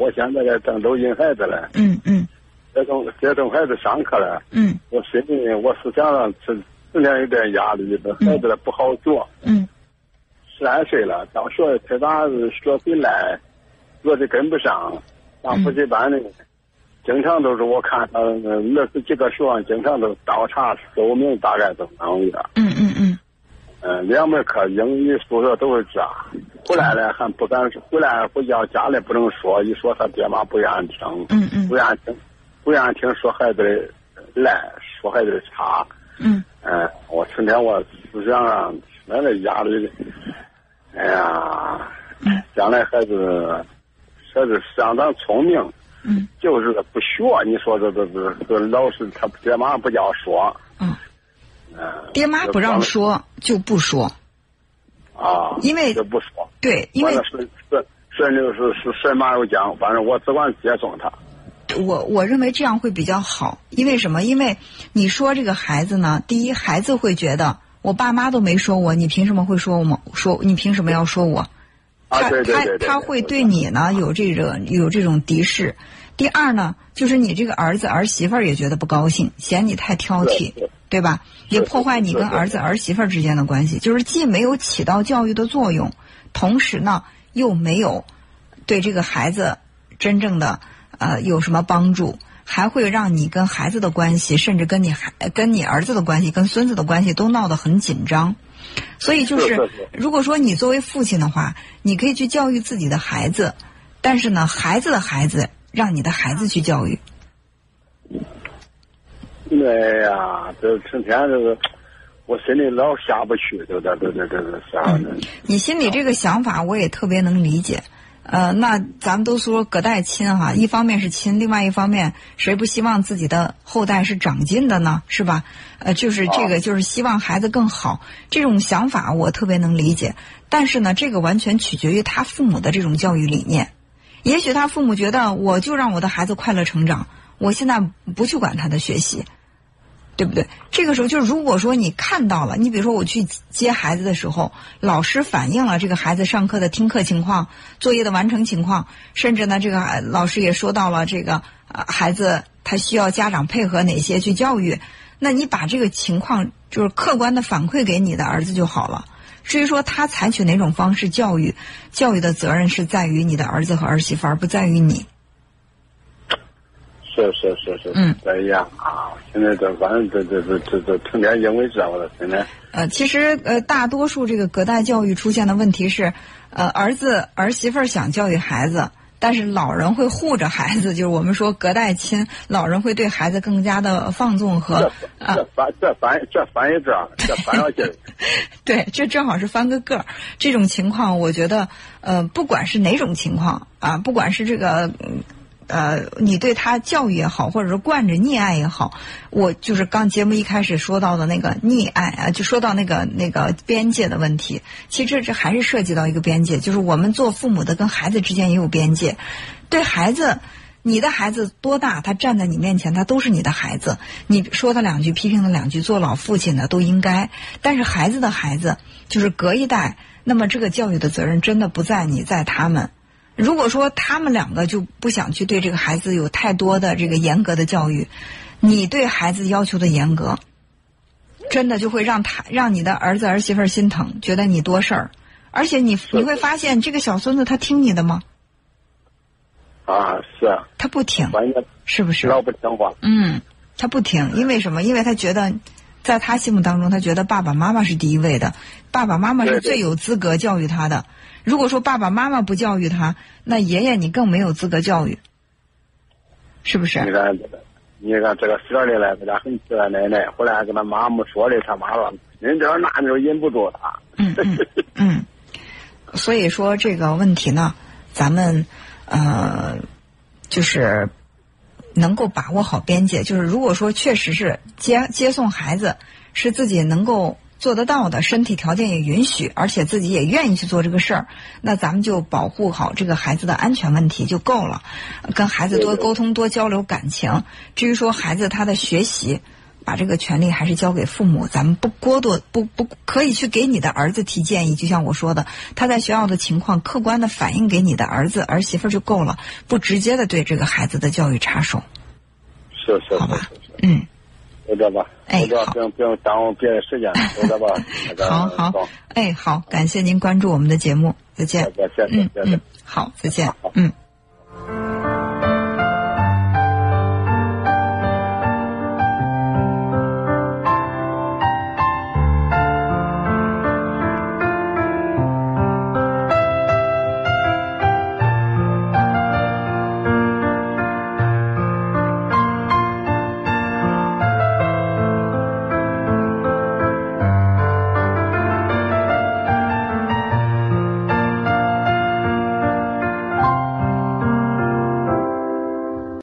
我现在在郑州引孩子了，嗯嗯接送接送孩子上课了。嗯我心里我思想上是时间有点压力，这孩子不好做。嗯十来岁了，到学他咋学回来，学的跟不上，上补习班呢，经常都是我看他二十几个学生，经常都倒查寿命大概都能一点。嗯嗯两门课英语、数学都是这。回来了还不敢，回来回家家里不能说，一说他爹妈不愿意听，嗯嗯不愿意听，不愿意听说孩子的赖，说孩子的差。嗯嗯，我成天我思想上那个压力，哎呀，将来孩子孩子相当聪明，嗯就是个不学。你说这这这这老师他爹妈不叫说，嗯，嗯，爹妈不让说就不说，啊，因为就不说。对，因为完了是是是就是是神马有讲，反正我只管接送他。我我认为这样会比较好，因为什么？因为你说这个孩子呢，第一，孩子会觉得我爸妈都没说我，你凭什么会说我吗？说你凭什么要说我？啊，他他他会对你呢有这个有这种敌视。第二呢，就是你这个儿子儿媳妇儿也觉得不高兴，嫌你太挑剔，对对吧？也破坏你跟儿子儿媳妇儿之间的关系，就是既没有起到教育的作用，同时呢又没有对这个孩子真正的呃有什么帮助，还会让你跟孩子的关系，甚至跟你孩跟你儿子的关系、跟孙子的关系都闹得很紧张。所以就是如果说你作为父亲的话，你可以去教育自己的孩子，但是呢，孩子的孩子让你的孩子去教育。哎呀，这成天这个，我心里老下不去，这这这这这这啥呢？你心里这个想法，我也特别能理解。呃，那咱们都说隔代亲哈，一方面是亲，另外一方面谁不希望自己的后代是长进的呢？是吧？呃，就是这个，就是希望孩子更好，这种想法我特别能理解。但是呢，这个完全取决于他父母的这种教育理念。也许他父母觉得，我就让我的孩子快乐成长，我现在不去管他的学习。对不对？这个时候就是，如果说你看到了，你比如说我去接孩子的时候，老师反映了这个孩子上课的听课情况、作业的完成情况，甚至呢，这个老师也说到了这个呃孩子他需要家长配合哪些去教育，那你把这个情况就是客观的反馈给你的儿子就好了。至于说他采取哪种方式教育，教育的责任是在于你的儿子和儿媳妇，而不在于你。是是是是，嗯，这样啊，现在这反正这这这这这成天因为这个了，现在呃，其实呃，大多数这个隔代教育出现的问题是，呃，儿子儿媳妇儿想教育孩子，但是老人会护着孩子，就是我们说隔代亲，老人会对孩子更加的放纵和这啊，这翻这翻这翻一这，这翻上去，对，这正好是翻个个儿。这种情况，我觉得呃，不管是哪种情况啊，不管是这个。嗯呃，你对他教育也好，或者是惯着溺爱也好，我就是刚节目一开始说到的那个溺爱啊，就说到那个那个边界的问题。其实这还是涉及到一个边界，就是我们做父母的跟孩子之间也有边界。对孩子，你的孩子多大，他站在你面前，他都是你的孩子。你说他两句，批评他两句，做老父亲的都应该。但是孩子的孩子，就是隔一代，那么这个教育的责任真的不在你，在他们。如果说他们两个就不想去对这个孩子有太多的这个严格的教育，你对孩子要求的严格，真的就会让他让你的儿子儿媳妇儿心疼，觉得你多事儿，而且你你会发现这个小孙子他听你的吗？啊是啊，他不听，是不是？老不听话，嗯，他不听，因为什么？因为他觉得，在他心目当中，他觉得爸爸妈妈是第一位的，爸爸妈妈是最有资格教育他的。如果说爸爸妈妈不教育他，那爷爷你更没有资格教育，是不是你是？看这个，你看这个事儿的来，给他很气他奶奶，后来跟他妈妈说的，他妈说人这那就忍不住他，嗯嗯嗯。所以说这个问题呢，咱们呃，就是能够把握好边界。就是如果说确实是接接送孩子是自己能够做得到的，身体条件也允许，而且自己也愿意去做这个事儿，那咱们就保护好这个孩子的安全问题就够了。跟孩子多沟通、多交流感情。至于说孩子他的学习。把这个权利还是交给父母，咱们不过多，不不可以去给你的儿子提建议。就像我说的，他在学校的情况客观的反映给你的儿子儿媳妇就够了，不直接的对这个孩子的教育插手。是是好吧嗯，就这吧，哎好这不用不用耽误别人时间，就这吧。那个好好好，哎，好，感谢您关注我们的节目，再见。嗯嗯。，好，再见。嗯。